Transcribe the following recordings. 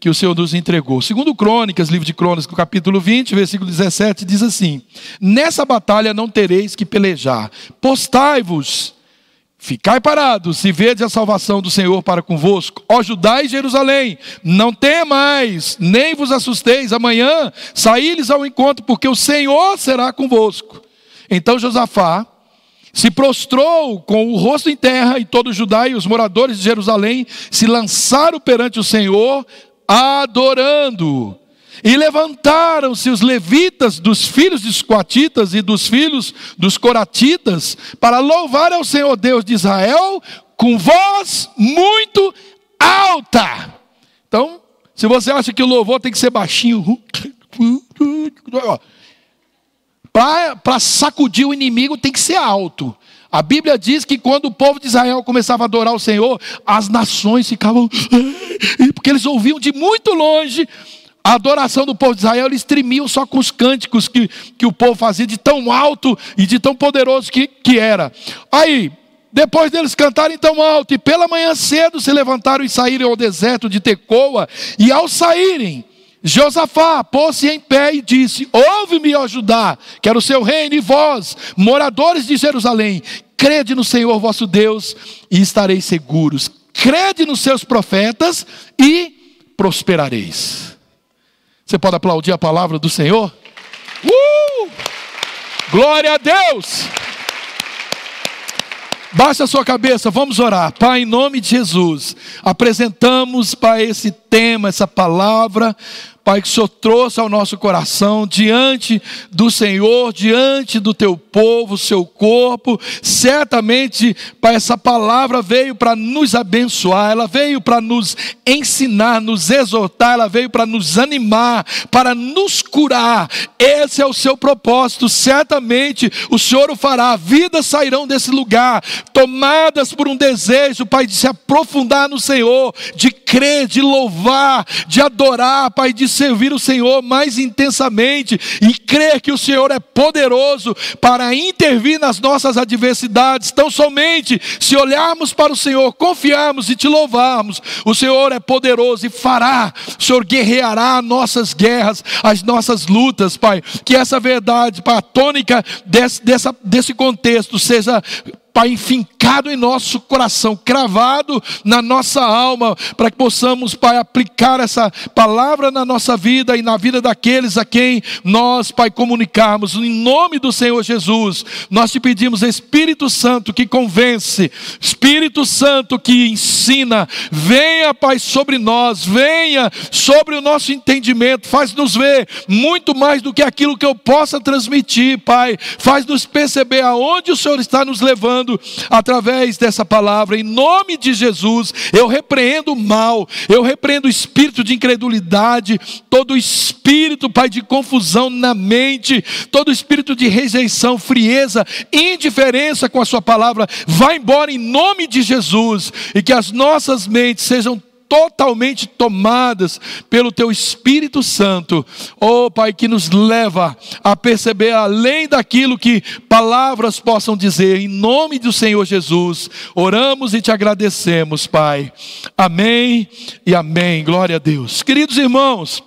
que o Senhor nos entregou. Segundo Crônicas, livro de Crônicas, capítulo 20, versículo 17, diz assim: Nessa batalha não tereis que pelejar. Postai-vos, ficai parados, e vede a salvação do Senhor para convosco. Ó Judá e Jerusalém, não temais, nem vos assusteis. Amanhã saí-lhes ao encontro, porque o Senhor será convosco. Então Josafá se prostrou com o rosto em terra, e todo Judá e os moradores de Jerusalém se lançaram perante o Senhor, adorando. E levantaram-se os levitas dos filhos dos coatitas e dos filhos dos coratitas para louvar ao Senhor Deus de Israel com voz muito alta. Então, se você acha que o louvor tem que ser baixinho, para sacudir o inimigo tem que ser alto. A Bíblia diz que quando o povo de Israel começava a adorar o Senhor, as nações ficavam, porque eles ouviam de muito longe a adoração do povo de Israel, eles tremiam só com os cânticos que, que o povo fazia, de tão alto e de tão poderoso que, que era. Aí, depois deles cantarem tão alto, e pela manhã cedo se levantaram e saíram ao deserto de Tecoa, e ao saírem, Josafá pôs-se em pé e disse: Ouve-me, ó Judá, quero o seu reino, e vós, moradores de Jerusalém, crede no Senhor vosso Deus e estareis seguros. Crede nos seus profetas e prosperareis. Você pode aplaudir a palavra do Senhor? Uh! Glória a Deus! Baixa a sua cabeça, vamos orar. Pai, em nome de Jesus, apresentamos, Pai, esse tema, essa palavra Pai, que o Senhor trouxe ao nosso coração, diante do Senhor, diante do teu povo, seu corpo. Certamente, Pai, essa palavra veio para nos abençoar, ela veio para nos ensinar, nos exortar, ela veio para nos animar, para nos curar. Esse é o seu propósito. Certamente o Senhor o fará. Vidas sairão desse lugar, tomadas por um desejo, Pai, de se aprofundar no Senhor, de crer, de louvar, de adorar, Pai, de servir o Senhor mais intensamente e crer que o Senhor é poderoso para intervir nas nossas adversidades. Tão somente se olharmos para o Senhor, confiarmos e te louvarmos, o Senhor é poderoso e fará, o Senhor guerreará nossas guerras, as nossas lutas, Pai. Que essa verdade, Pai, a tônica desse, dessa, desse contexto seja Pai, enfincado em nosso coração, cravado na nossa alma, para que possamos, Pai, aplicar essa palavra na nossa vida e na vida daqueles a quem nós, Pai, comunicarmos. Em nome do Senhor Jesus, nós te pedimos, Espírito Santo que convence, Espírito Santo que ensina, venha, Pai, sobre nós, venha sobre o nosso entendimento, faz-nos ver muito mais do que aquilo que eu possa transmitir, Pai, faz-nos perceber aonde o Senhor está nos levando falando através dessa palavra. Em nome de Jesus, eu repreendo o mal, eu repreendo o espírito de incredulidade, todo espírito, Pai, de confusão na mente, todo espírito de rejeição, frieza, indiferença com a Sua palavra, vá embora em nome de Jesus e que as nossas mentes sejam totalmente tomadas pelo Teu Espírito Santo, oh Pai, que nos leva a perceber além daquilo que palavras possam dizer, em nome do Senhor Jesus, oramos e te agradecemos, Pai. Amém e amém. Glória a Deus. Queridos irmãos,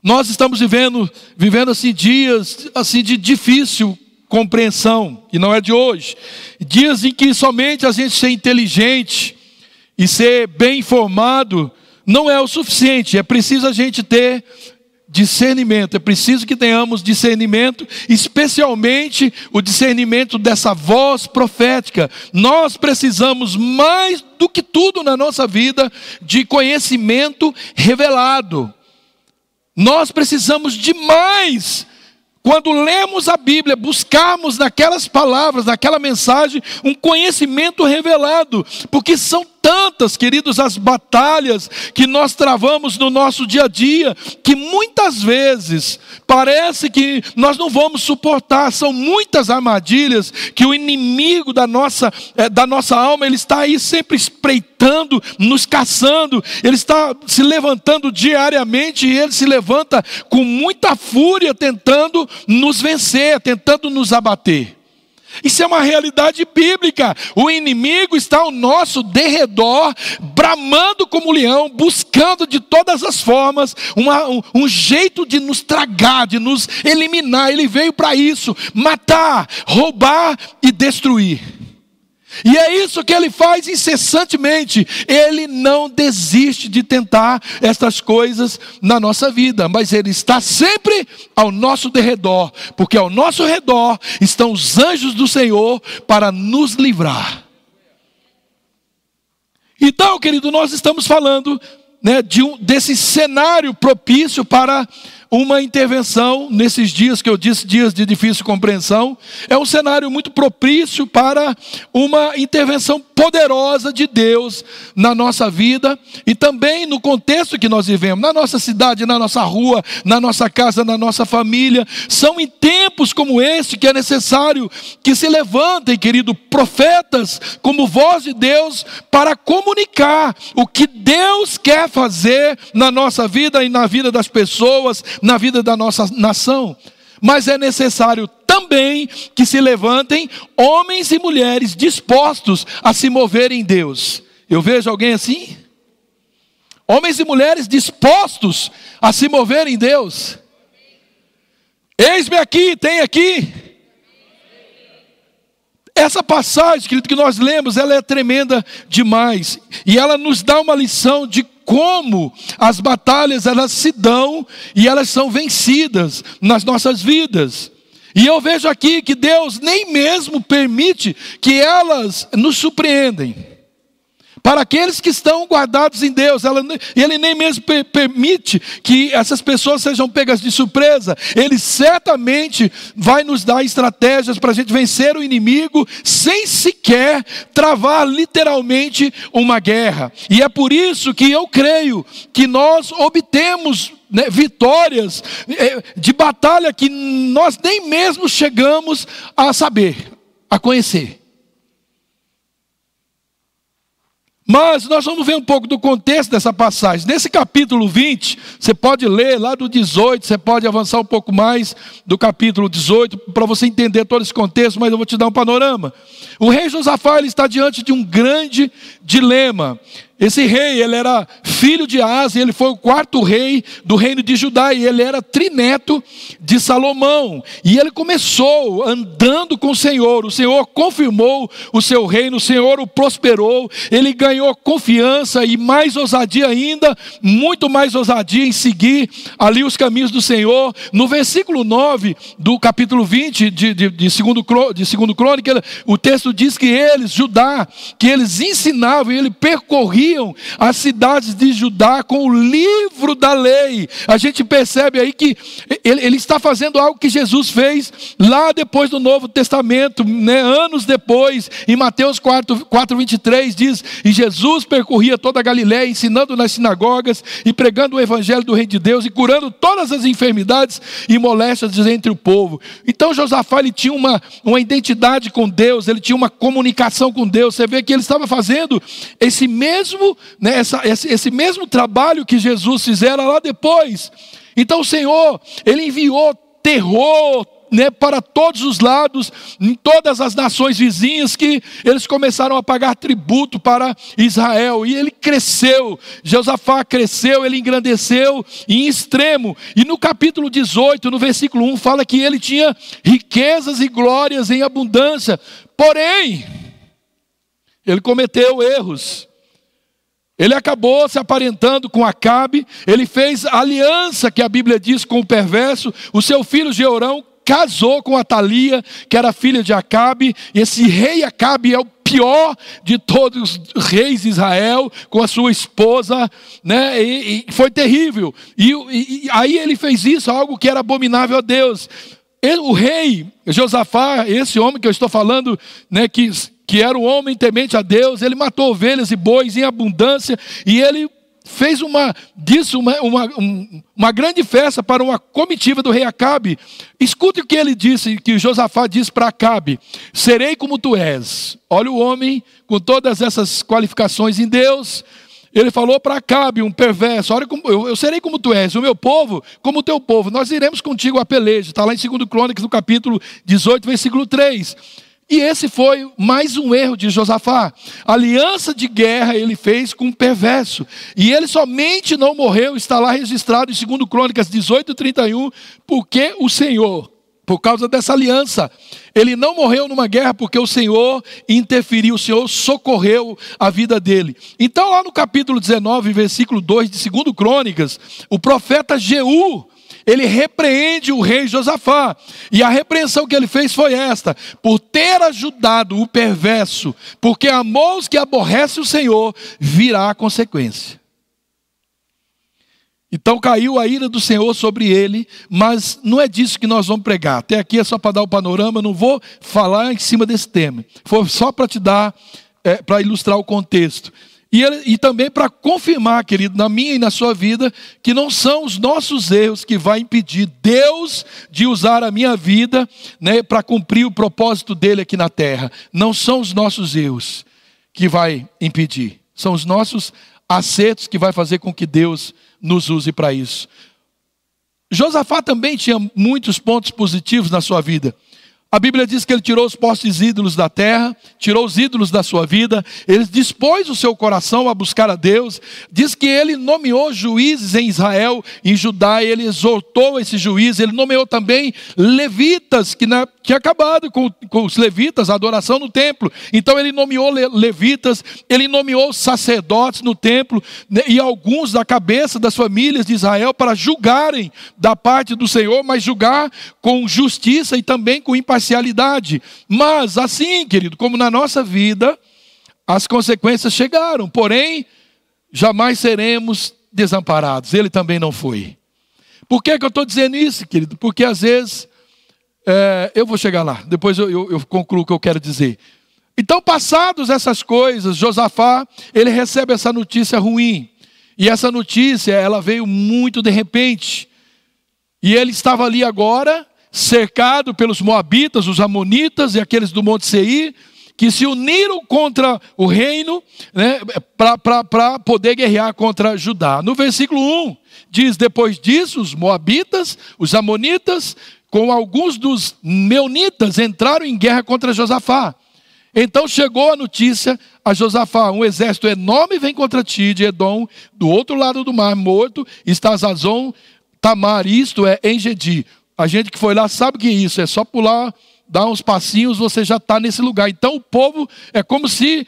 nós estamos vivendo, vivendo assim dias assim de difícil compreensão, e não é de hoje. Dias em que somente a gente ser inteligente, e ser bem informado não é o suficiente, é preciso a gente ter discernimento, é preciso que tenhamos discernimento, especialmente o discernimento dessa voz profética. Nós precisamos mais do que tudo na nossa vida de conhecimento revelado. Nós precisamos de mais quando lemos a Bíblia, buscarmos naquelas palavras, naquela mensagem, um conhecimento revelado, porque são tantas, queridos, as batalhas que nós travamos no nosso dia a dia, que muitas vezes parece que nós não vamos suportar, são muitas armadilhas que o inimigo da nossa, é, da nossa alma, ele está aí sempre espreitando, nos caçando, ele está se levantando diariamente e ele se levanta com muita fúria tentando nos vencer, tentando nos abater. Isso é uma realidade bíblica. O inimigo está ao nosso derredor, bramando como leão, buscando de todas as formas uma, um, um jeito de nos tragar, de nos eliminar. Ele veio para isso: matar, roubar e destruir. E é isso que ele faz incessantemente. Ele não desiste de tentar estas coisas na nossa vida, mas ele está sempre ao nosso derredor, porque ao nosso redor estão os anjos do Senhor para nos livrar. Então, querido, nós estamos falando né, de um, desse cenário propício para uma intervenção nesses dias que eu disse, dias de difícil compreensão, é um cenário muito propício para uma intervenção poderosa de Deus na nossa vida e também no contexto que nós vivemos, na nossa cidade, na nossa rua, na nossa casa, na nossa família. São em tempos como este que é necessário que se levantem, querido, profetas como voz de Deus para comunicar o que Deus quer fazer na nossa vida e na vida das pessoas, na vida da nossa nação. Mas é necessário também que se levantem homens e mulheres dispostos a se mover em Deus. Eu vejo alguém assim? Homens e mulheres dispostos a se mover em Deus. Eis-me aqui, tem aqui. Essa passagem, querido, que nós lemos, ela é tremenda demais. E ela nos dá uma lição de como as batalhas elas se dão e elas são vencidas nas nossas vidas. E eu vejo aqui que Deus nem mesmo permite que elas nos surpreendem. Para aqueles que estão guardados em Deus, ela, Ele nem mesmo per, permite que essas pessoas sejam pegas de surpresa. Ele certamente vai nos dar estratégias para a gente vencer o inimigo sem sequer travar literalmente uma guerra. E é por isso que eu creio que nós obtemos né, vitórias é, de batalha que nós nem mesmo chegamos a saber, a conhecer. Mas nós vamos ver um pouco do contexto dessa passagem. Nesse capítulo 20, você pode ler lá do 18, você pode avançar um pouco mais do capítulo 18 para você entender todo esse contexto, mas eu vou te dar um panorama. O rei Josafá está diante de um grande dilema. Esse rei, ele era filho de Asa, ele foi o quarto rei do reino de Judá, e ele era trineto de Salomão. E ele começou andando com o Senhor, o Senhor confirmou o seu reino, o Senhor o prosperou, ele ganhou confiança e mais ousadia ainda, muito mais ousadia em seguir ali os caminhos do Senhor. No versículo 9 do capítulo 20 de, de, de, segundo, de segundo Crônica, o texto diz que eles, Judá, que eles ensinavam e ele percorria as cidades de Judá com o livro da lei. A gente percebe aí que ele, ele está fazendo algo que Jesus fez lá depois do Novo Testamento, né, anos depois, em Mateus 4, 4, 23, diz: E Jesus percorria toda a Galiléia, ensinando nas sinagogas e pregando o evangelho do Reino de Deus e curando todas as enfermidades e moléstias entre o povo. Então Josafá ele tinha uma, uma identidade com Deus, ele tinha uma comunicação com Deus. Você vê que ele estava fazendo esse mesmo né, essa, esse, esse mesmo trabalho que Jesus fizera lá depois. Então o Senhor, Ele enviou terror, né, para todos os lados, em todas as nações vizinhas, que eles começaram a pagar tributo para Israel, e ele cresceu, Josafá cresceu, ele engrandeceu em extremo, e no capítulo 18, no versículo 1, fala que ele tinha riquezas e glórias em abundância, porém, ele cometeu erros, ele acabou se aparentando com Acabe, ele fez aliança que a Bíblia diz com o perverso, o seu filho Jeorão casou com Atalia, que era filha de Acabe, esse rei Acabe é o pior de todos os reis de Israel, com a sua esposa, né? E, e foi terrível. E, e, e, aí ele fez isso, algo que era abominável a Deus. Ele, o rei Josafá, esse homem que eu estou falando, né, que que era um homem temente a Deus, ele matou ovelhas e bois em abundância, e ele fez uma, disso uma, uma, uma grande festa para uma comitiva do rei Acabe. Escute o que ele disse, que Josafá disse para Acabe: Serei como tu és. Olha o homem com todas essas qualificações em Deus. Ele falou para Acabe, um perverso: Olha, eu, eu, serei como tu és, o meu povo, como o teu povo. Nós iremos contigo a peleja. Está lá em 2 Crônicas, no capítulo 18, versículo 3. E esse foi mais um erro de Josafá. aliança de guerra ele fez com um perverso. E ele somente não morreu, está lá registrado em 2 Crônicas 18, 31, porque o Senhor, por causa dessa aliança, ele não morreu numa guerra porque o Senhor interferiu, o Senhor socorreu a vida dele. Então, lá no capítulo 19, versículo 2 de 2 Crônicas, o profeta Jeú, ele repreende o rei Josafá. E a repreensão que ele fez foi esta: por ter ajudado o perverso, porque amou os que aborrece o Senhor, virá a consequência. Então caiu a ira do Senhor sobre ele, mas não é disso que nós vamos pregar. Até aqui é só para dar o panorama, não vou falar em cima desse tema. Foi só para te dar, é, para ilustrar o contexto. E, ele, e também para confirmar, querido, na minha e na sua vida, que não são os nossos erros que vai impedir Deus de usar a minha vida né, para cumprir o propósito dele aqui na terra. Não são os nossos erros que vai impedir. São os nossos acertos que vai fazer com que Deus nos use para isso. Josafá também tinha muitos pontos positivos na sua vida. A Bíblia diz que ele tirou os postes ídolos da terra, tirou os ídolos da sua vida, ele dispôs o seu coração a buscar a Deus. Diz que ele nomeou juízes em Israel, em Judá, ele exortou esses juízes, ele nomeou também levitas, que na, tinha acabado com, com, os levitas, a adoração no templo. Então ele nomeou le, levitas, ele nomeou sacerdotes no templo, né, e alguns da cabeça das famílias de Israel para julgarem da parte do Senhor, mas julgar com justiça e também com imparcialidade parcialidade. Mas assim, querido, como na nossa vida, as consequências chegaram, porém, jamais seremos desamparados. Ele também não foi. Por que, que eu estou dizendo isso, querido? Porque às vezes, é, eu vou chegar lá, depois eu, eu, eu concluo o que eu quero dizer. Então, passados essas coisas, Josafá, ele recebe essa notícia ruim. E essa notícia, ela veio muito de repente. E ele estava ali agora, cercado pelos Moabitas, os Amonitas e aqueles do Monte Seir, que se uniram contra o reino né, para poder guerrear contra Judá. No versículo 1 diz: Depois disso, os Moabitas, os Amonitas, com alguns dos Meunitas, entraram em guerra contra Josafá. Então chegou a notícia a Josafá: um exército enorme vem contra ti de Edom, do outro lado do mar morto, está Zazon, Tamar, isto é, Engedi. A gente que foi lá sabe que isso é só pular, dar uns passinhos, você já está nesse lugar. Então o povo é como se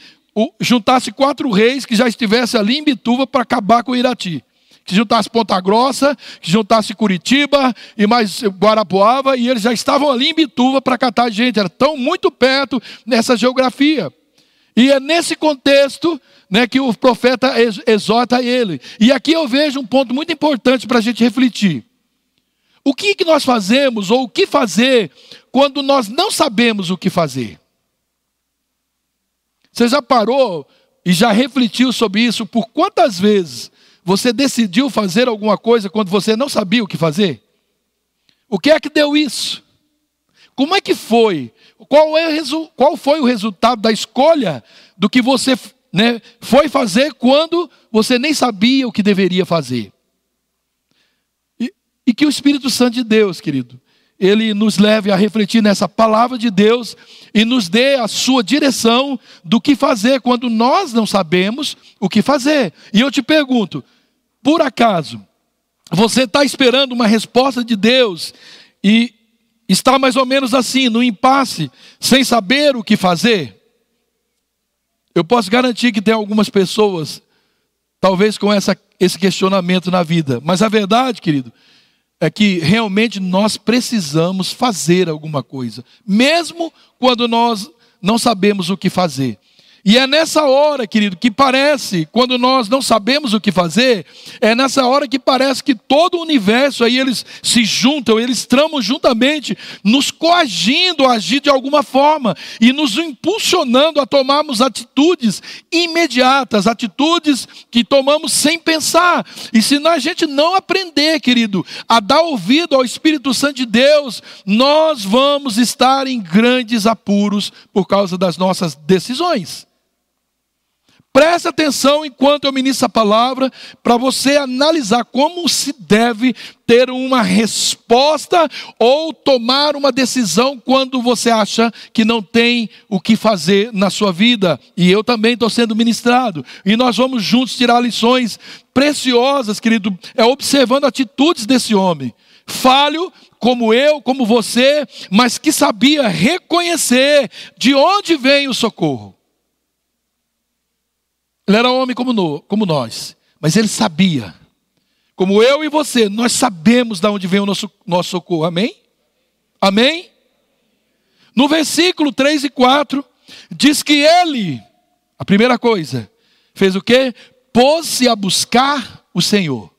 juntasse quatro reis que já estivessem ali em Bituva para acabar com o Irati. Que juntasse Ponta Grossa, que juntasse Curitiba e mais Guarapuava, e eles já estavam ali em Bituva para catar gente. Era tão muito perto nessa geografia. E é nesse contexto né, que o profeta exorta ele. E aqui eu vejo um ponto muito importante para a gente refletir. O que, que nós fazemos ou o que fazer quando nós não sabemos o que fazer? Você já parou e já refletiu sobre isso? Por quantas vezes você decidiu fazer alguma coisa quando você não sabia o que fazer? O que é que deu isso? Como é que foi? Qual, é, qual foi o resultado da escolha do que você né, foi fazer quando você nem sabia o que deveria fazer? E que o Espírito Santo de Deus, querido, ele nos leve a refletir nessa palavra de Deus e nos dê a sua direção do que fazer quando nós não sabemos o que fazer. E eu te pergunto, por acaso, você está esperando uma resposta de Deus e está mais ou menos assim, no impasse, sem saber o que fazer? Eu posso garantir que tem algumas pessoas, talvez com essa, esse questionamento na vida, mas a verdade, querido, é que realmente nós precisamos fazer alguma coisa, mesmo quando nós não sabemos o que fazer. E é nessa hora, querido, que parece, quando nós não sabemos o que fazer, é nessa hora que parece que todo o universo aí eles se juntam, eles tramam juntamente, nos coagindo a agir de alguma forma e nos impulsionando a tomarmos atitudes imediatas, atitudes que tomamos sem pensar. E se a gente não aprender, querido, a dar ouvido ao Espírito Santo de Deus, nós vamos estar em grandes apuros por causa das nossas decisões. Preste atenção enquanto eu ministro a palavra, para você analisar como se deve ter uma resposta ou tomar uma decisão quando você acha que não tem o que fazer na sua vida. E eu também estou sendo ministrado. E nós vamos juntos tirar lições preciosas, querido, é observando atitudes desse homem. Falho, como eu, como você, mas que sabia reconhecer de onde vem o socorro. Ele era homem como, no, como nós, mas ele sabia. Como eu e você, nós sabemos de onde vem o nosso, nosso socorro. Amém? Amém? No versículo 3 e 4, diz que ele, a primeira coisa, fez o quê? Pôs-se a buscar o Senhor.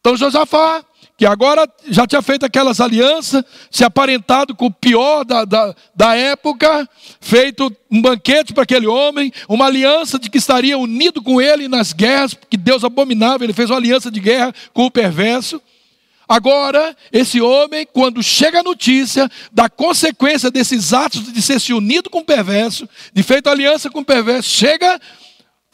Então Josafá que agora já tinha feito aquelas alianças, se aparentado com o pior da, da, da época, feito um banquete para aquele homem, uma aliança de que estaria unido com ele nas guerras, porque Deus abominava, ele fez uma aliança de guerra com o perverso. Agora, esse homem, quando chega a notícia da consequência desses atos de ser se unido com o perverso, de feito aliança com o perverso, chega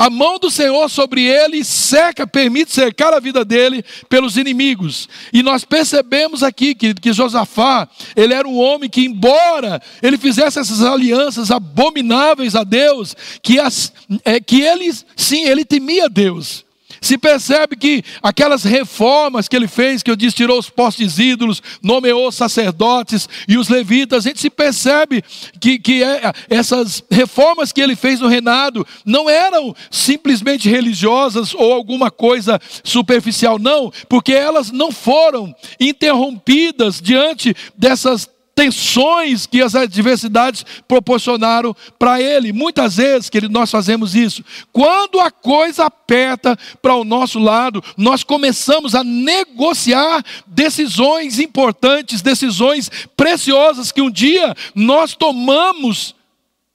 a mão do Senhor sobre ele seca, permite cercar a vida dele pelos inimigos. E nós percebemos aqui que, que Josafá, ele era um homem que, embora ele fizesse essas alianças abomináveis a Deus, que, as, é, que ele, sim, ele temia Deus se percebe que aquelas reformas que ele fez, que eu disse, tirou os postes ídolos, nomeou sacerdotes e os levitas, a gente se percebe que, que é, essas reformas que ele fez no reinado não eram simplesmente religiosas ou alguma coisa superficial, não, porque elas não foram interrompidas diante dessas tensões que as adversidades proporcionaram para ele. Muitas vezes, que nós fazemos isso. Quando a coisa aperta para o nosso lado, nós começamos a negociar decisões importantes, decisões preciosas que um dia nós tomamos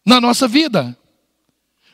na nossa vida.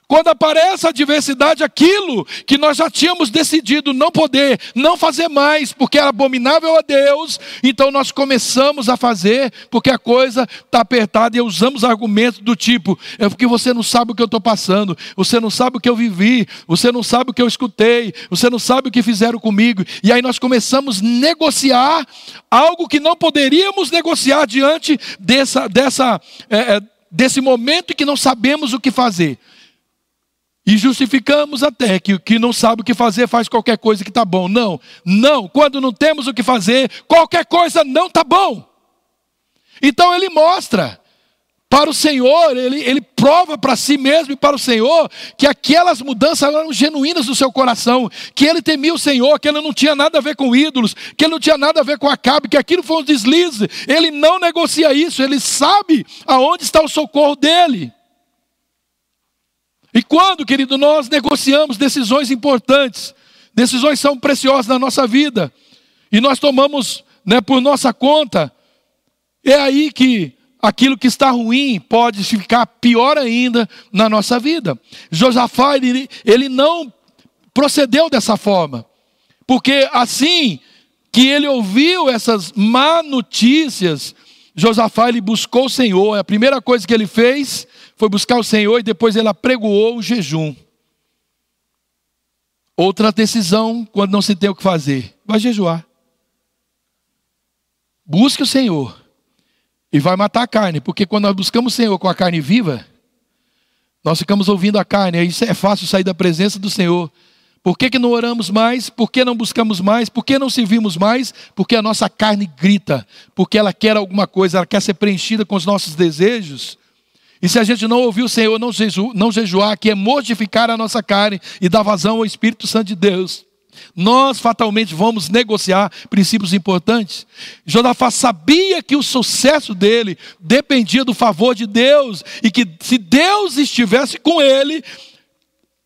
Quando aparece a adversidade, aquilo que nós já tínhamos decidido não poder, não fazer mais, porque era abominável a Deus, então nós começamos a fazer, porque a coisa está apertada e usamos argumentos do tipo: é porque você não sabe o que eu estou passando, você não sabe o que eu vivi, você não sabe o que eu escutei, você não sabe o que fizeram comigo, e aí nós começamos a negociar algo que não poderíamos negociar diante dessa, dessa, é, desse momento em que não sabemos o que fazer. E justificamos até que o que não sabe o que fazer faz qualquer coisa que está bom. Não, não. Quando não temos o que fazer, qualquer coisa não está bom. Então ele mostra para o Senhor, ele, ele prova para si mesmo e para o Senhor que aquelas mudanças eram genuínas do seu coração, que ele temia o Senhor, que ele não tinha nada a ver com ídolos, que ele não tinha nada a ver com Acabe, que aquilo foi um deslize. Ele não negocia isso, ele sabe aonde está o socorro dele. E quando, querido, nós negociamos decisões importantes, decisões são preciosas na nossa vida, e nós tomamos né, por nossa conta, é aí que aquilo que está ruim pode ficar pior ainda na nossa vida. Josafá, ele, ele não procedeu dessa forma, porque assim que ele ouviu essas má notícias, Josafá ele buscou o Senhor, a primeira coisa que ele fez foi buscar o Senhor e depois ele apregoou o jejum. Outra decisão quando não se tem o que fazer, vai jejuar. Busque o Senhor e vai matar a carne, porque quando nós buscamos o Senhor com a carne viva, nós ficamos ouvindo a carne, aí é fácil sair da presença do Senhor. Por que, que não oramos mais? Por que não buscamos mais? Por que não servimos mais? Porque a nossa carne grita, porque ela quer alguma coisa, ela quer ser preenchida com os nossos desejos. E se a gente não ouvir o Senhor, não, jeju, não jejuar, que é mortificar a nossa carne e dar vazão ao Espírito Santo de Deus, nós fatalmente vamos negociar princípios importantes. Josafá sabia que o sucesso dele dependia do favor de Deus e que se Deus estivesse com ele,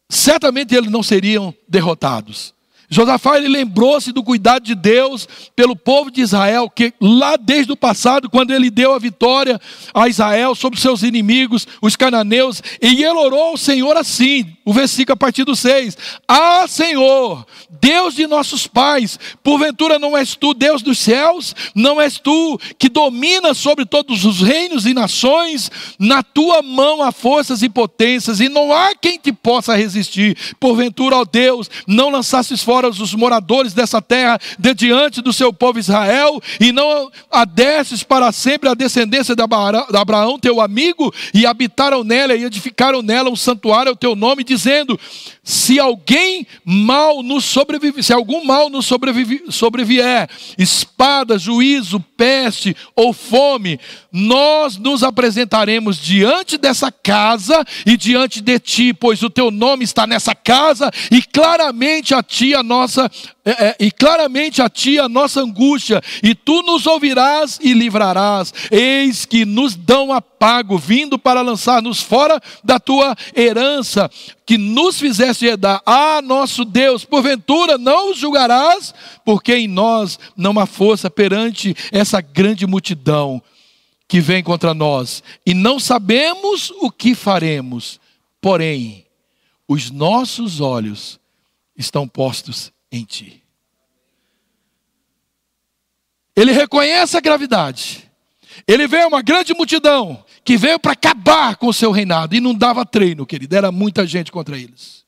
certamente eles não seriam derrotados. Josafá ele lembrou-se do cuidado de Deus pelo povo de Israel, que lá desde o passado, quando ele deu a vitória a Israel sobre seus inimigos, os cananeus, e ele orou ao Senhor assim, o versículo a partir do 6: Ah, Senhor, Deus de nossos pais, porventura não és tu Deus dos céus? Não és tu que domina sobre todos os reinos e nações? Na tua mão há forças e potências, e não há quem te possa resistir. Porventura, ó Deus, não lançasses fora fora os moradores dessa terra de diante do seu povo Israel, e não adestes para sempre a descendência de Abraão, teu amigo, e habitaram nela e edificaram nela um santuário ao teu nome, dizendo: se alguém mal nos sobrevive, se algum mal nos sobrevive, sobrevier, espada, juízo, peste ou fome, nós nos apresentaremos diante dessa casa e diante de ti, pois o teu nome está nessa casa e claramente a ti a nossa é, é, e claramente a ti a nossa angústia, e tu nos ouvirás e livrarás. Eis que nos dão a pago, vindo para lançar-nos fora da tua herança, que nos fizeste herdar. Ah, nosso Deus, porventura não os julgarás, porque em nós não há força perante essa grande multidão que vem contra nós, e não sabemos o que faremos, porém, os nossos olhos estão postos em ti. Ele reconhece a gravidade. Ele vê uma grande multidão que veio para acabar com o seu reinado e não dava treino, querido, era muita gente contra eles.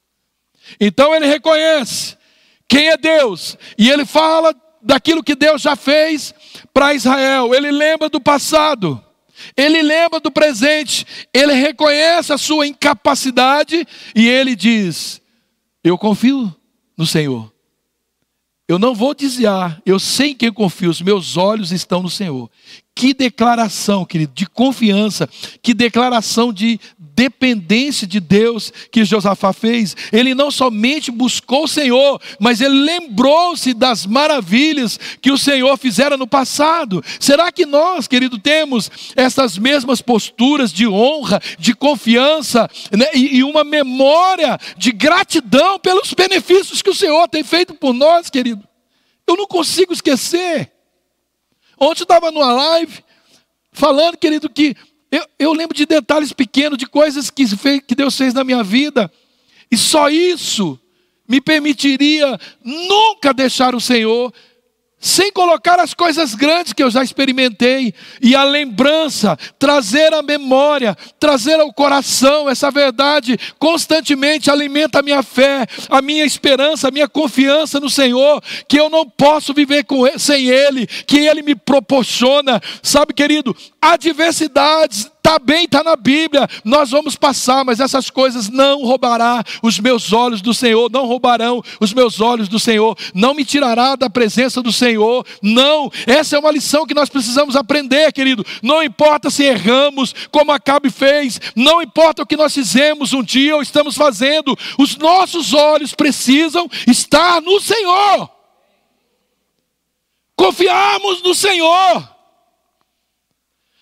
Então ele reconhece quem é Deus e ele fala daquilo que Deus já fez para Israel. Ele lembra do passado. Ele lembra do presente, ele reconhece a sua incapacidade e ele diz: Eu confio no Senhor. Eu não vou desviar, eu sei em quem confio, os meus olhos estão no Senhor. Que declaração, querido, de confiança, que declaração de dependência de Deus que Josafá fez. Ele não somente buscou o Senhor, mas ele lembrou-se das maravilhas que o Senhor fizera no passado. Será que nós, querido, temos essas mesmas posturas de honra, de confiança né, e, e uma memória de gratidão pelos benefícios que o Senhor tem feito por nós, querido? Eu não consigo esquecer. Ontem eu estava numa live falando, querido, que eu, eu, lembro de detalhes pequenos, de coisas que, fez, que Deus fez na minha vida, e só isso me permitiria nunca deixar o Senhor sem colocar as coisas grandes que eu já experimentei, e a lembrança, trazer a memória, trazer ao coração essa verdade, constantemente alimenta a minha fé, a minha esperança, a minha confiança no Senhor, que eu não posso viver ele, sem Ele, que Ele me proporciona. Sabe, querido, adversidades Está bem, está na Bíblia, nós vamos passar, mas essas coisas não roubará os meus olhos do Senhor, não roubarão os meus olhos do Senhor, não me tirará da presença do Senhor, não, essa é uma lição que nós precisamos aprender, querido, não importa se erramos, como Acabe fez, não importa o que nós fizemos um dia ou estamos fazendo, os nossos olhos precisam estar no Senhor, confiarmos no Senhor,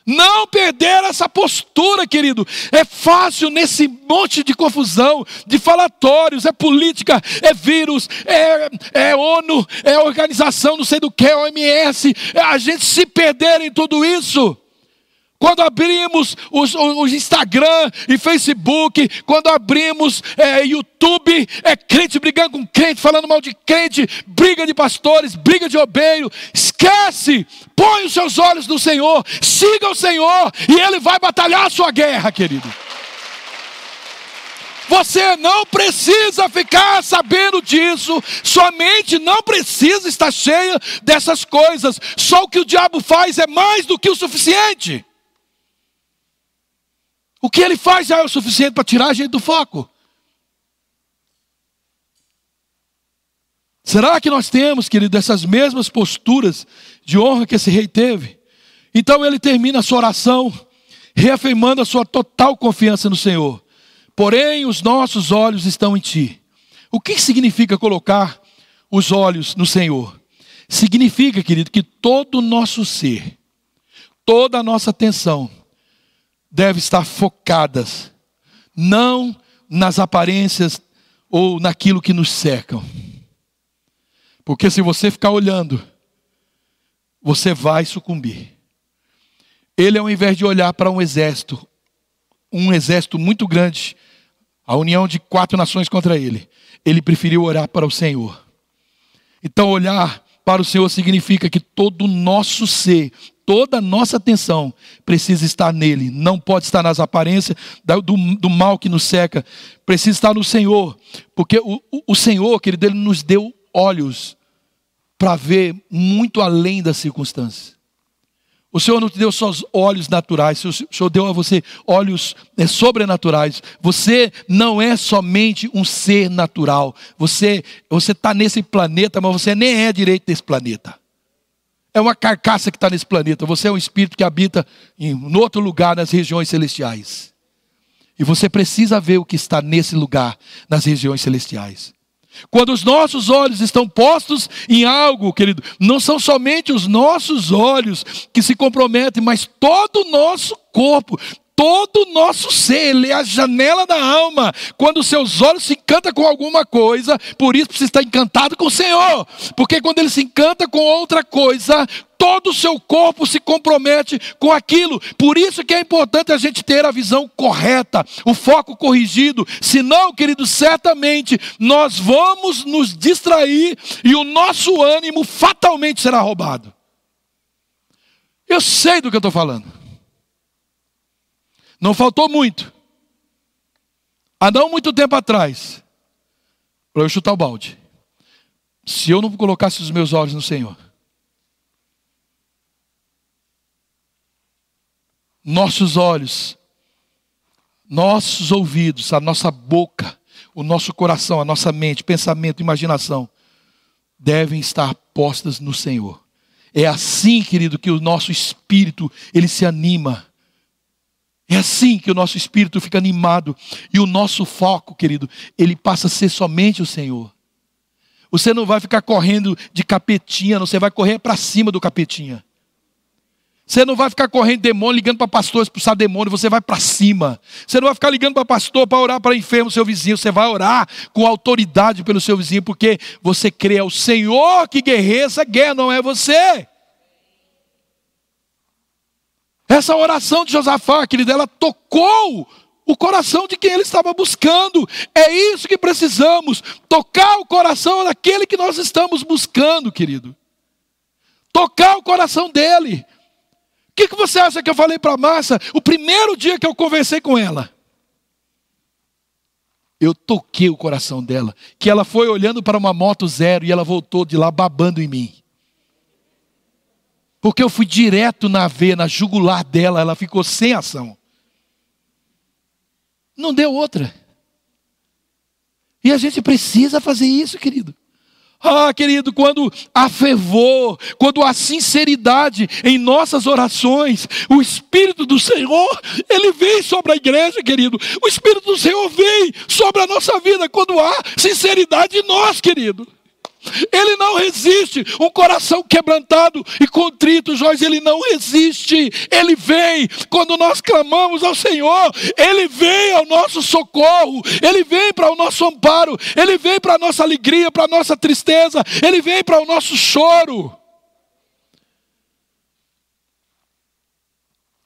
não perder essa postura, querido. É fácil nesse monte de confusão, de falatórios, é política, é vírus, é, é ONU, é organização, não sei do que, OMS. É a gente se perder em tudo isso. Quando abrimos os, os, Instagram e Facebook, quando abrimos é, YouTube, é crente brigando com crente, falando mal de crente, briga de pastores, briga de obeiro. Esquece, põe os seus olhos no Senhor, siga o Senhor e Ele vai batalhar a sua guerra, querido. Você não precisa ficar sabendo disso, sua mente não precisa estar cheia dessas coisas. Só o que o diabo faz é mais do que o suficiente. O que ele faz já é o suficiente para tirar a gente do foco. Será que nós temos, querido, essas mesmas posturas de honra que esse rei teve? Então ele termina a sua oração, reafirmando a sua total confiança no Senhor. Porém, os nossos olhos estão em Ti. O que significa colocar os olhos no Senhor? Significa, querido, que todo o nosso ser, toda a nossa atenção, deve estar focadas não nas aparências ou naquilo que nos cercam. Porque se você ficar olhando, você vai sucumbir. Ele, ao invés de olhar para um exército, um exército muito grande, a união de quatro nações contra ele, ele preferiu orar para o Senhor. Então, olhar para o Senhor significa que todo o nosso ser, toda a nossa atenção precisa estar nele, não pode estar nas aparências do, do mal que nos seca, precisa estar no Senhor, porque o, o Senhor, querido, ele nos deu olhos para ver muito além das circunstâncias. O Senhor não te deu só olhos naturais, o Senhor deu a você olhos é, sobrenaturais. Você não é somente um ser natural. Você está nesse planeta, mas você nem é direito desse planeta. É uma carcaça que está nesse planeta. Você é um espírito que habita em outro lugar, nas regiões celestiais. E você precisa ver o que está nesse lugar, nas regiões celestiais. Quando os nossos olhos estão postos em algo, querido, não são somente os nossos olhos que se comprometem, mas todo o nosso corpo, todo o nosso ser, ele é a janela da alma. Quando seus olhos se encantam com alguma coisa, por isso precisa estar encantado com o Senhor. Porque quando ele se encanta com outra coisa, todo o seu corpo se compromete com aquilo. Por isso que é importante a gente ter a visão correta, o foco corrigido. Senão, querido, certamente nós vamos nos distrair e o nosso ânimo fatalmente será roubado. Eu sei do que eu estou falando. Não faltou muito. Há não muito tempo atrás, para eu chutar o balde. Se eu não colocasse os meus olhos no Senhor, nossos olhos, nossos ouvidos, a nossa boca, o nosso coração, a nossa mente, pensamento, imaginação, devem estar postas no Senhor. É assim, querido, que o nosso espírito ele se anima é assim que o nosso espírito fica animado e o nosso foco, querido, ele passa a ser somente o Senhor. Você não vai ficar correndo de capetinha, você vai correr para cima do capetinha. Você não vai ficar correndo demônio, ligando para pastor expulsar demônio, você vai para cima. Você não vai ficar ligando para pastor para orar para enfermo seu vizinho, você vai orar com autoridade pelo seu vizinho, porque você crê é o Senhor que guerreia essa guerra, não é você. Essa oração de Josafá, querido, ela tocou o coração de quem ele estava buscando. É isso que precisamos, tocar o coração daquele que nós estamos buscando, querido. Tocar o coração dele. O que, que você acha que eu falei para a Márcia o primeiro dia que eu conversei com ela? Eu toquei o coração dela, que ela foi olhando para uma moto zero e ela voltou de lá babando em mim. Porque eu fui direto na veia, na jugular dela, ela ficou sem ação. Não deu outra. E a gente precisa fazer isso, querido. Ah, querido, quando há fervor, quando há sinceridade em nossas orações, o Espírito do Senhor, ele vem sobre a igreja, querido. O Espírito do Senhor vem sobre a nossa vida quando há sinceridade em nós, querido. Ele não resiste. Um coração quebrantado e contrito, Joás, ele não resiste. Ele vem quando nós clamamos ao Senhor. Ele vem ao nosso socorro. Ele vem para o nosso amparo. Ele vem para a nossa alegria, para a nossa tristeza. Ele vem para o nosso choro.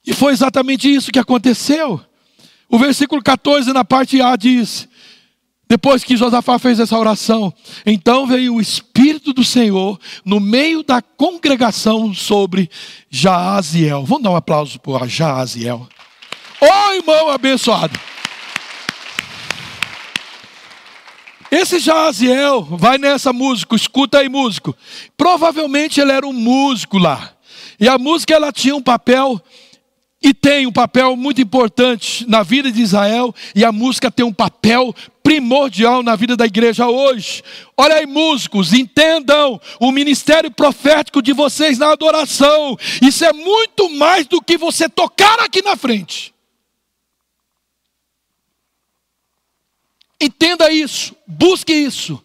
E foi exatamente isso que aconteceu. O versículo 14, na parte A, diz: depois que Josafá fez essa oração, então veio o Espírito do Senhor no meio da congregação sobre Jaaziel. Vamos dar um aplauso para Jaaziel. Ô oh, irmão abençoado. Esse Jaaziel, vai nessa música, escuta aí músico. Provavelmente ele era um músico lá. E a música ela tinha um papel e tem um papel muito importante na vida de Israel, e a música tem um papel primordial na vida da igreja hoje. Olha aí, músicos, entendam o ministério profético de vocês na adoração. Isso é muito mais do que você tocar aqui na frente. Entenda isso, busque isso.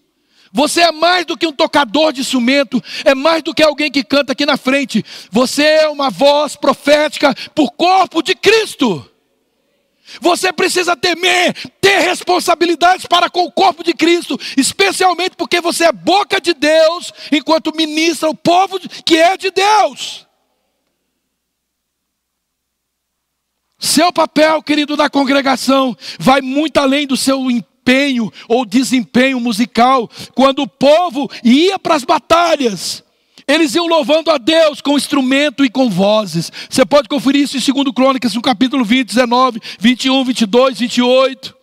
Você é mais do que um tocador de instrumento, é mais do que alguém que canta aqui na frente. Você é uma voz profética por corpo de Cristo. Você precisa temer, ter responsabilidades para com o corpo de Cristo, especialmente porque você é boca de Deus, enquanto ministra o povo que é de Deus. Seu papel, querido, na congregação, vai muito além do seu empenho ou desempenho musical. Quando o povo ia para as batalhas, eles iam louvando a Deus com instrumento e com vozes. Você pode conferir isso em 2 Crônicas, no capítulo 20, 19, 21, 22, 28.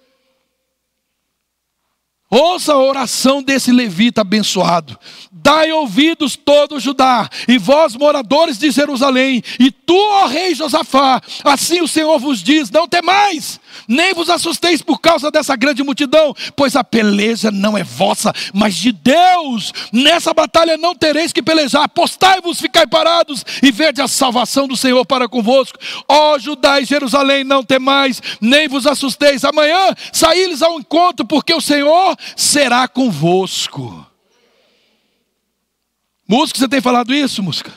Ouça a oração desse levita abençoado. Dai ouvidos todo Judá, e vós moradores de Jerusalém, e tu, ó rei Josafá, assim o Senhor vos diz: não temais, nem vos assusteis por causa dessa grande multidão, pois a peleja não é vossa, mas de Deus. Nessa batalha não tereis que pelejar. Postai-vos, ficai parados e vede a salvação do Senhor para convosco. Ó Judá e Jerusalém, não temais, nem vos assusteis. Amanhã saí-lhes ao encontro, porque o Senhor será convosco. Música, você tem falado isso, música?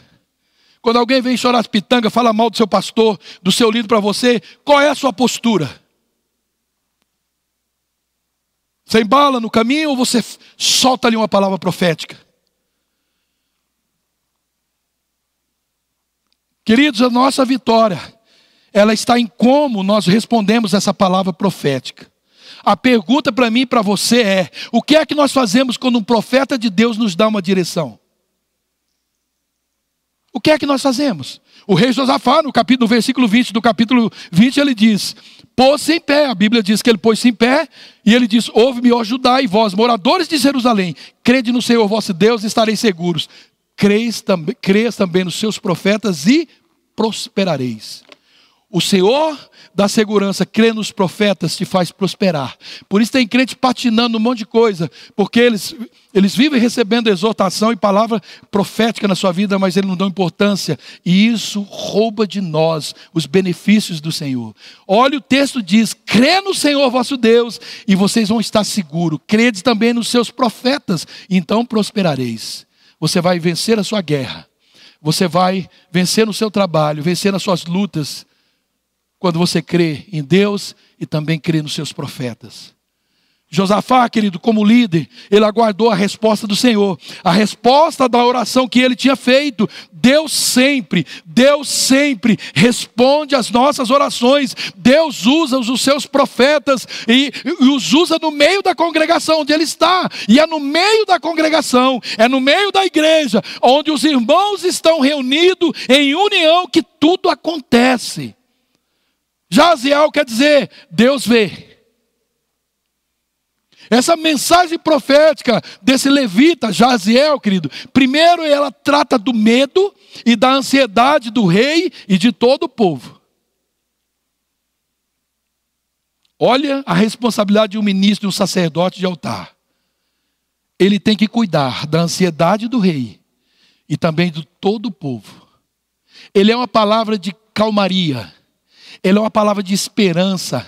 Quando alguém vem chorar as pitangas, fala mal do seu pastor, do seu líder para você, qual é a sua postura? Você embala no caminho ou você solta ali uma palavra profética? Queridos, a nossa vitória, ela está em como nós respondemos essa palavra profética. A pergunta para mim e para você é: o que é que nós fazemos quando um profeta de Deus nos dá uma direção? O que é que nós fazemos? O rei Josafá, no, capítulo, no versículo 20 do capítulo 20, ele diz: pôs-se em pé. A Bíblia diz que ele pôs-se em pé e ele diz: Ouve-me, ó Judá e vós, moradores de Jerusalém, crede no Senhor vosso Deus e estareis seguros. Creis também, creis também nos seus profetas e prosperareis. O Senhor da segurança, crê nos profetas, te faz prosperar. Por isso tem crente patinando um monte de coisa, porque eles, eles vivem recebendo exortação e palavra profética na sua vida, mas eles não dão importância. E isso rouba de nós os benefícios do Senhor. Olha, o texto diz: crê no Senhor vosso Deus, e vocês vão estar seguros. Crede também nos seus profetas, então prosperareis. Você vai vencer a sua guerra. Você vai vencer no seu trabalho, vencer nas suas lutas quando você crê em Deus e também crê nos seus profetas. Josafá, querido, como líder, ele aguardou a resposta do Senhor, a resposta da oração que ele tinha feito. Deus sempre, Deus sempre responde às nossas orações. Deus usa os seus profetas e, e os usa no meio da congregação onde ele está. E é no meio da congregação, é no meio da igreja, onde os irmãos estão reunidos em união que tudo acontece. Jaziel quer dizer, Deus vê. Essa mensagem profética desse levita, Jaziel, querido, primeiro ela trata do medo e da ansiedade do rei e de todo o povo. Olha a responsabilidade de um ministro e um sacerdote de altar. Ele tem que cuidar da ansiedade do rei e também de todo o povo. Ele é uma palavra de calmaria ele é uma palavra de esperança,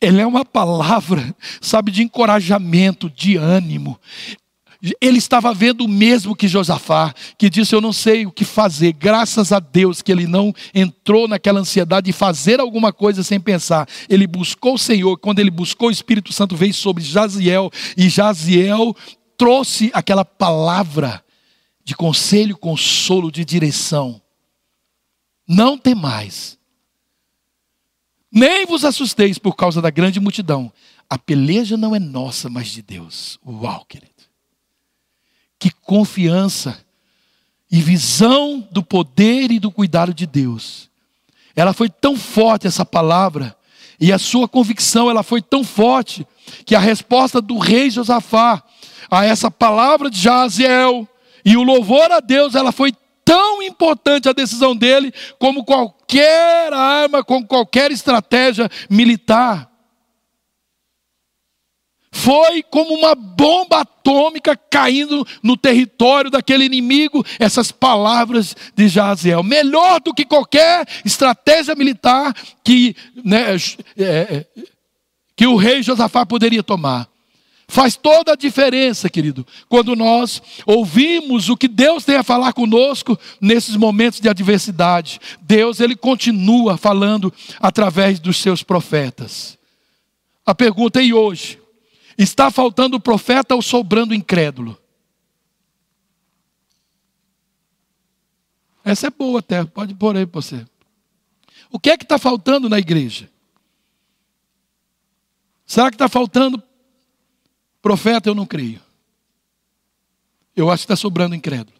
ele é uma palavra, sabe, de encorajamento, de ânimo. Ele estava vendo o mesmo que Josafá, que disse: Eu não sei o que fazer. Graças a Deus que ele não entrou naquela ansiedade de fazer alguma coisa sem pensar. Ele buscou o Senhor. Quando ele buscou, o Espírito Santo veio sobre Jaziel, e Jaziel trouxe aquela palavra de conselho, consolo, de direção. Não tem mais nem vos assusteis por causa da grande multidão. A peleja não é nossa, mas de Deus. Uau, querido. Que confiança e visão do poder e do cuidado de Deus. Ela foi tão forte essa palavra e a sua convicção ela foi tão forte que a resposta do rei Josafá a essa palavra de Jaziel e o louvor a Deus ela foi tão importante a decisão dele como qualquer arma, como qualquer estratégia militar. Foi como uma bomba atômica caindo no território daquele inimigo, essas palavras de Jaziel. Melhor do que qualquer estratégia militar que, né, é, é, que o rei Josafá poderia tomar. Faz toda a diferença, querido, quando nós ouvimos o que Deus tem a falar conosco nesses momentos de adversidade. Deus, ele continua falando através dos seus profetas. A pergunta é: e hoje? Está faltando profeta ou sobrando incrédulo? Essa é boa até, pode pôr aí para você. O que é que está faltando na igreja? Será que está faltando profeta? Eu não creio. Eu acho que está sobrando incrédulo.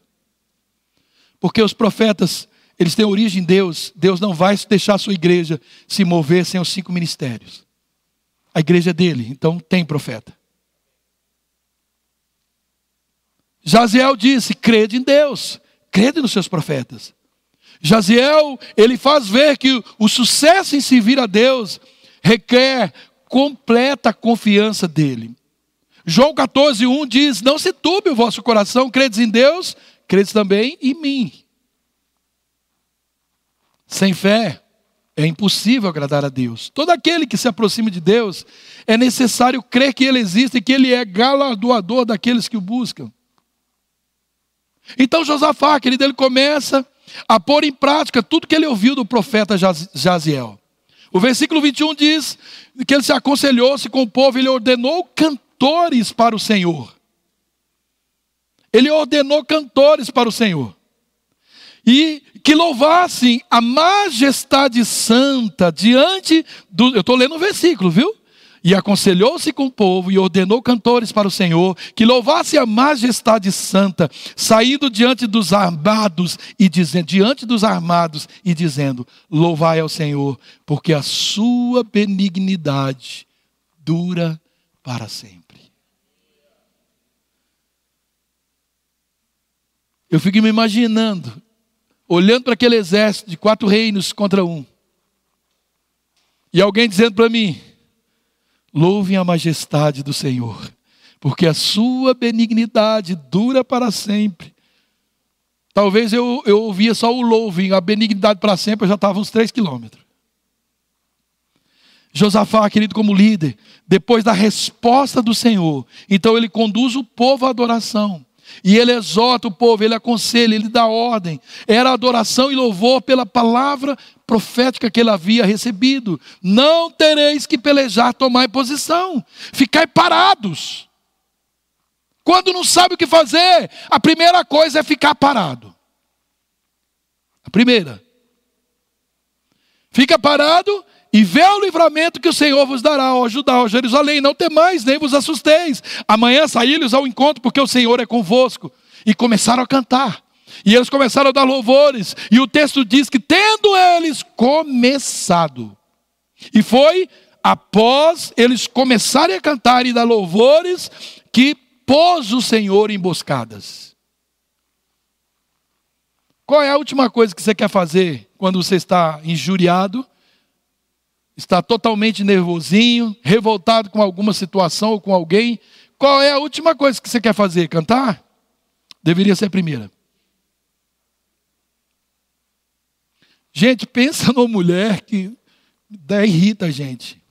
Porque os profetas, eles têm origem em Deus. Deus não vai deixar a sua igreja se mover sem os cinco ministérios. A igreja é dele, então tem profeta. Jaziel disse: crede em Deus, crede nos seus profetas. Jaziel, ele faz ver que o sucesso em servir a Deus requer completa confiança dele. João 14, 1 diz: Não se turbe o vosso coração, credes em Deus, credes também em mim. Sem fé, é impossível agradar a Deus. Todo aquele que se aproxima de Deus, é necessário crer que Ele existe e que Ele é galardoador daqueles que o buscam. Então Josafá, querido, ele começa a pôr em prática tudo que ele ouviu do profeta Jaziel. O versículo 21 diz que ele se aconselhou-se com o povo, ele ordenou cantores para o Senhor. Ele ordenou cantores para o Senhor e que louvassem a majestade santa diante do. Eu estou lendo o versículo, viu? E aconselhou-se com o povo e ordenou cantores para o Senhor que louvasse a majestade santa, saindo diante dos armados e dizendo, diante dos armados e dizendo: Louvai ao Senhor, porque a sua benignidade dura para sempre. Eu fico me imaginando olhando para aquele exército de quatro reinos contra um. E alguém dizendo para mim: louvem a majestade do Senhor, porque a sua benignidade dura para sempre. Talvez eu, eu ouvia só o louvem, a benignidade para sempre, eu já estava uns três quilômetros. Josafá, querido, como líder, depois da resposta do Senhor, então ele conduz o povo à adoração. E ele exorta o povo, ele aconselha, ele dá ordem. Era adoração e louvor pela palavra profética que ele havia recebido. Não tereis que pelejar, tomar posição, ficai parados. Quando não sabe o que fazer, a primeira coisa é ficar parado. A primeira. Fica parado e vê o livramento que o Senhor vos dará, ó Judá, ó Jerusalém. Não temais, nem vos assusteis. Amanhã saí-lhes ao encontro, porque o Senhor é convosco. E começaram a cantar. E eles começaram a dar louvores. E o texto diz que, tendo eles começado, e foi após eles começarem a cantar e dar louvores, que pôs o Senhor emboscadas. Qual é a última coisa que você quer fazer quando você está injuriado? Está totalmente nervosinho, revoltado com alguma situação ou com alguém, qual é a última coisa que você quer fazer? Cantar? Deveria ser a primeira. Gente, pensa numa mulher que irrita a gente.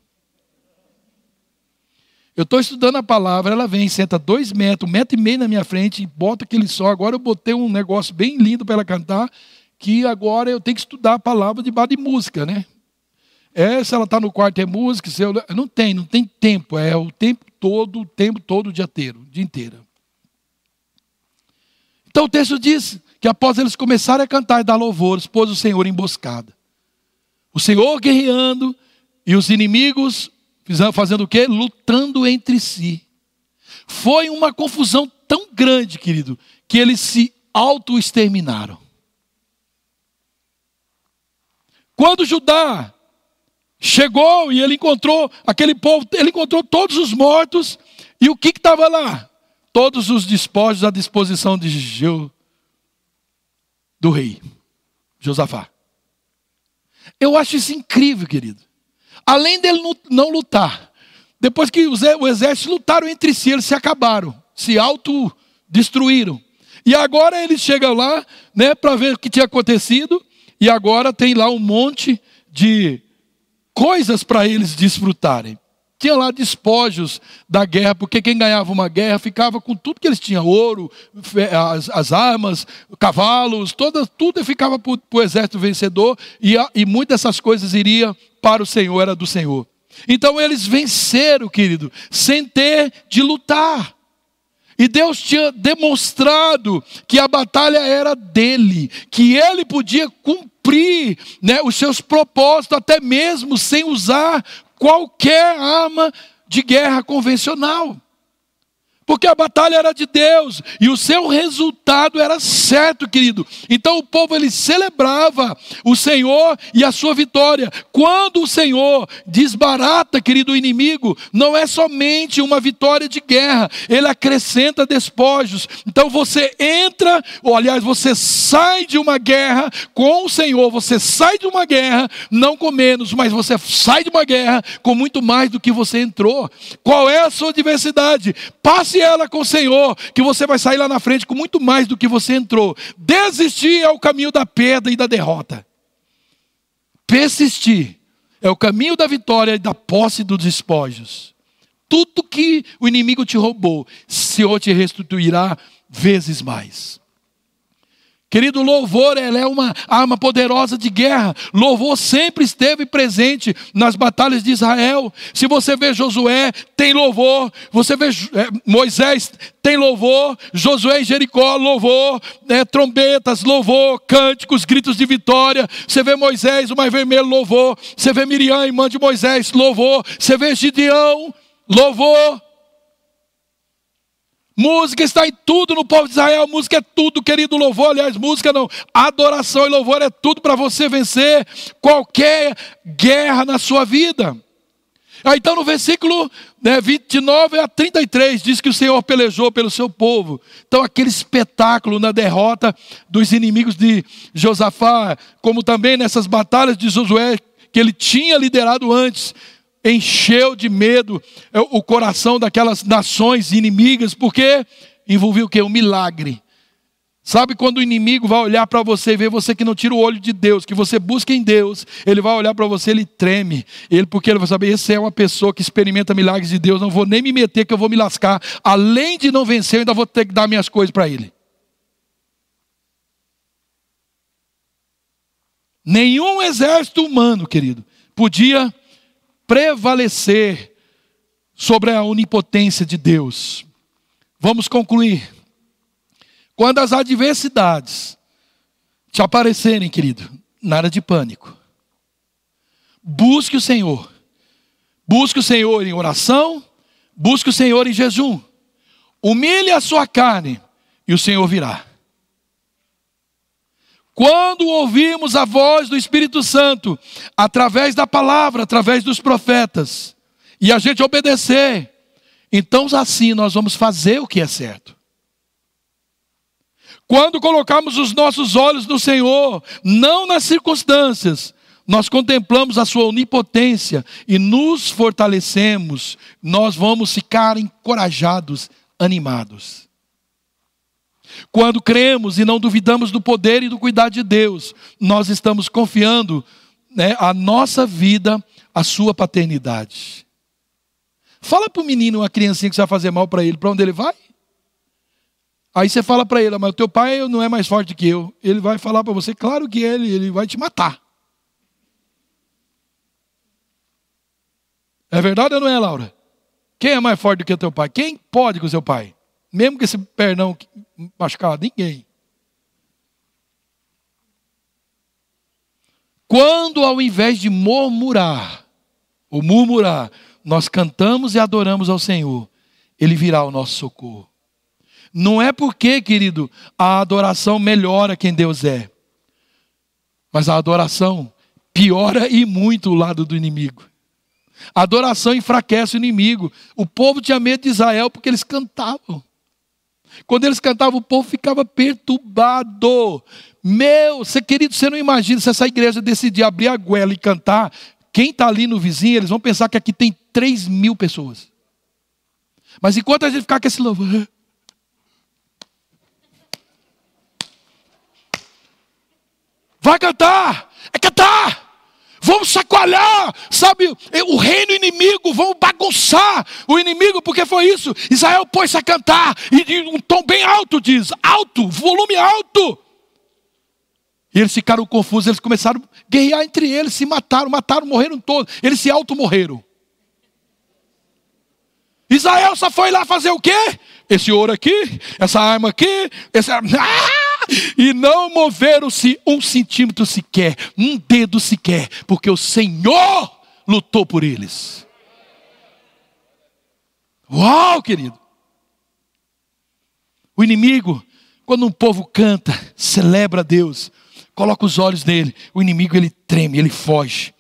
Eu estou estudando a palavra, ela vem, senta dois metros, um metro e meio na minha frente, bota aquele só. Agora eu botei um negócio bem lindo para ela cantar, que agora eu tenho que estudar a palavra de de música, né? É, se ela está no quarto é música, se eu, não tem, não tem tempo, é o tempo todo, o tempo todo, o dia inteiro, dia inteiro. Então o texto diz que após eles começarem a cantar e dar louvores, pôs o Senhor emboscada. O Senhor guerreando e os inimigos fazendo o quê? Lutando entre si. Foi uma confusão tão grande, querido, que eles se auto-exterminaram. Quando Judá Chegou e ele encontrou aquele povo, ele encontrou todos os mortos, e o que estava lá? Todos os despojos à disposição de Geu, do rei, Josafá. Eu acho isso incrível, querido. Além dele não lutar, depois que o exército lutaram entre si, eles se acabaram, se autodestruíram. E agora eles chegam lá, né, para ver o que tinha acontecido, e agora tem lá um monte de coisas para eles desfrutarem. tinha lá despojos da guerra, porque quem ganhava uma guerra ficava com tudo que eles tinham: ouro, as, as armas, cavalos, todas, tudo ficava para o exército vencedor, e, e muitas dessas coisas iria para o Senhor, era do Senhor. Então eles venceram, querido, sem ter de lutar. E Deus tinha demonstrado que a batalha era dele, que ele podia cumprir né, os seus propósitos, até mesmo sem usar qualquer arma de guerra convencional. Porque a batalha era de Deus e o seu resultado era certo, querido. Então o povo ele celebrava o Senhor e a sua vitória. Quando o Senhor desbarata, querido, o inimigo, não é somente uma vitória de guerra, ele acrescenta despojos. Então você entra, ou aliás, você sai de uma guerra com o Senhor, você sai de uma guerra não com menos, mas você sai de uma guerra com muito mais do que você entrou. Qual é a sua diversidade? Passe ela com o Senhor, que você vai sair lá na frente com muito mais do que você entrou. Desistir é o caminho da perda e da derrota. Persistir é o caminho da vitória e da posse dos despojos. Tudo que o inimigo te roubou, o Senhor te restituirá vezes mais. Querido, louvor ela é uma arma poderosa de guerra. Louvor sempre esteve presente nas batalhas de Israel. Se você vê Josué, tem louvor. Você vê é, Moisés, tem louvor. Josué em Jericó, louvor. É, trombetas, louvor. Cânticos, gritos de vitória. Você vê Moisés, o mais vermelho, louvor. Você vê Miriam, irmã de Moisés, louvor. Você vê Gideão, louvor. Música está em tudo no povo de Israel. Música é tudo, querido louvor. Aliás, música não. Adoração e louvor é tudo para você vencer qualquer guerra na sua vida. Aí, então, no versículo né, 29 a 33, diz que o Senhor pelejou pelo seu povo. Então, aquele espetáculo na derrota dos inimigos de Josafá, como também nessas batalhas de Josué, que ele tinha liderado antes, encheu de medo é, o coração daquelas nações inimigas, porque envolvia o que? Um milagre. Sabe quando o inimigo vai olhar para você e ver você que não tira o olho de Deus, que você busca em Deus, ele vai olhar para você, ele treme, ele porque ele vai saber, esse é uma pessoa que experimenta milagres de Deus, não vou nem me meter que eu vou me lascar, além de não vencer, eu ainda vou ter que dar minhas coisas para ele. Nenhum exército humano, querido, podia prevalecer sobre a onipotência de Deus. Vamos concluir. Quando as adversidades te aparecerem, querido, nada de pânico. Busque o Senhor. Busque o Senhor em oração, busque o Senhor em jejum. Humilhe a sua carne e o Senhor virá. Quando ouvimos a voz do Espírito Santo, através da palavra, através dos profetas, e a gente obedecer, então assim nós vamos fazer o que é certo. Quando colocamos os nossos olhos no Senhor, não nas circunstâncias, nós contemplamos a Sua onipotência e nos fortalecemos, nós vamos ficar encorajados, animados. Quando cremos e não duvidamos do poder e do cuidado de Deus, nós estamos confiando né, a nossa vida, a sua paternidade. Fala para o menino, uma criancinha que você vai fazer mal para ele, para onde ele vai? Aí você fala para ele, mas o teu pai não é mais forte que eu. Ele vai falar para você, claro que ele, ele vai te matar. É verdade ou não é, Laura? Quem é mais forte do que teu pai? Quem pode com seu pai? Mesmo que esse pernão machucado, ninguém. Quando ao invés de murmurar, ou murmurar, nós cantamos e adoramos ao Senhor, Ele virá o nosso socorro. Não é porque, querido, a adoração melhora quem Deus é, mas a adoração piora e muito o lado do inimigo. A adoração enfraquece o inimigo. O povo tinha medo de Israel porque eles cantavam. Quando eles cantavam, o povo ficava perturbado. Meu, você querido, você não imagina se essa igreja decidir abrir a goela e cantar, quem está ali no vizinho, eles vão pensar que aqui tem 3 mil pessoas. Mas enquanto a gente ficar com esse louvor. Vai cantar! Vão chacoalhar, sabe, o reino inimigo, vão bagunçar o inimigo, porque foi isso. Israel pôs-se a cantar, e de um tom bem alto diz, alto, volume alto. E eles ficaram confusos, eles começaram a guerrear entre eles, se mataram, mataram, morreram todos. Eles se auto-morreram. Israel só foi lá fazer o quê? Esse ouro aqui, essa arma aqui, esse... Ah! E não moveram-se um centímetro sequer, um dedo sequer, porque o Senhor lutou por eles. Uau, querido! O inimigo, quando um povo canta, celebra a Deus, coloca os olhos nele, o inimigo ele treme, ele foge.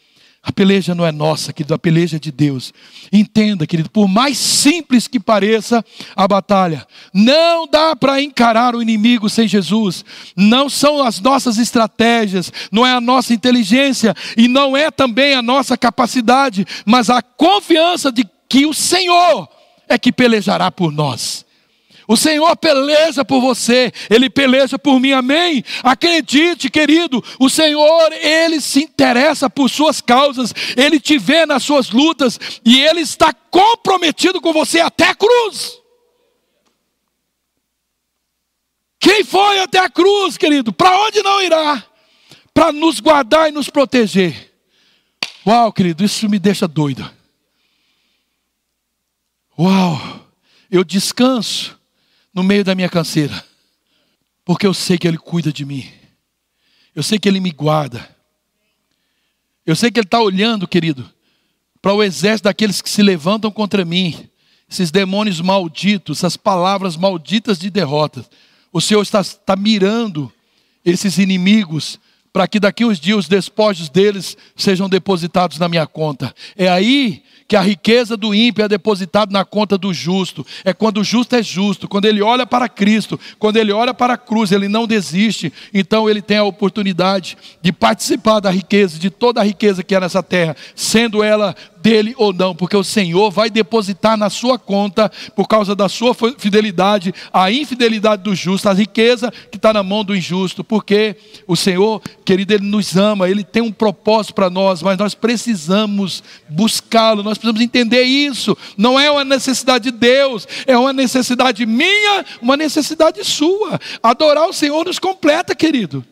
A peleja não é nossa, querido, a peleja é de Deus. Entenda, querido, por mais simples que pareça a batalha, não dá para encarar o inimigo sem Jesus. Não são as nossas estratégias, não é a nossa inteligência e não é também a nossa capacidade, mas a confiança de que o Senhor é que pelejará por nós. O Senhor peleja por você, Ele peleja por mim, amém? Acredite, querido, o Senhor, Ele se interessa por suas causas, Ele te vê nas suas lutas e Ele está comprometido com você até a cruz. Quem foi até a cruz, querido? Para onde não irá? Para nos guardar e nos proteger. Uau, querido, isso me deixa doido. Uau, eu descanso no meio da minha canseira, porque eu sei que Ele cuida de mim, eu sei que Ele me guarda, eu sei que Ele está olhando, querido, para o exército daqueles que se levantam contra mim, esses demônios malditos, essas palavras malditas de derrota. O Senhor está, está mirando esses inimigos para que daqui uns dias os despojos deles sejam depositados na minha conta. É aí que a riqueza do ímpio é depositada na conta do justo. É quando o justo é justo, quando ele olha para Cristo, quando ele olha para a cruz, ele não desiste. Então ele tem a oportunidade de participar da riqueza, de toda a riqueza que é nessa terra, sendo ela dele ou não, porque o Senhor vai depositar na sua conta, por causa da sua fidelidade, a infidelidade do justo, a riqueza que está na mão do injusto, porque o Senhor, querido, Ele nos ama, Ele tem um propósito para nós, mas nós precisamos buscá-lo, nós precisamos entender isso. Não é uma necessidade de Deus, é uma necessidade minha, uma necessidade sua. Adorar o Senhor nos completa, querido.